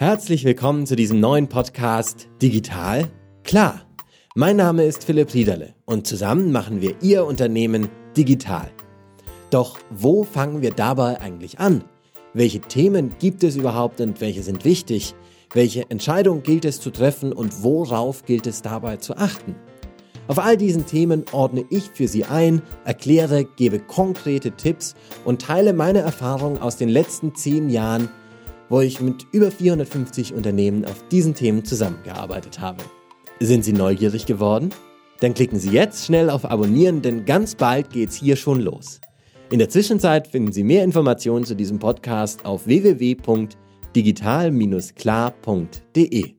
Herzlich willkommen zu diesem neuen Podcast Digital Klar. Mein Name ist Philipp Riederle und zusammen machen wir Ihr Unternehmen digital. Doch wo fangen wir dabei eigentlich an? Welche Themen gibt es überhaupt und welche sind wichtig? Welche Entscheidung gilt es zu treffen und worauf gilt es dabei zu achten? Auf all diesen Themen ordne ich für Sie ein, erkläre, gebe konkrete Tipps und teile meine Erfahrungen aus den letzten zehn Jahren, wo ich mit über 450 Unternehmen auf diesen Themen zusammengearbeitet habe. Sind Sie neugierig geworden? Dann klicken Sie jetzt schnell auf Abonnieren, denn ganz bald geht's hier schon los. In der Zwischenzeit finden Sie mehr Informationen zu diesem Podcast auf www.digital-klar.de.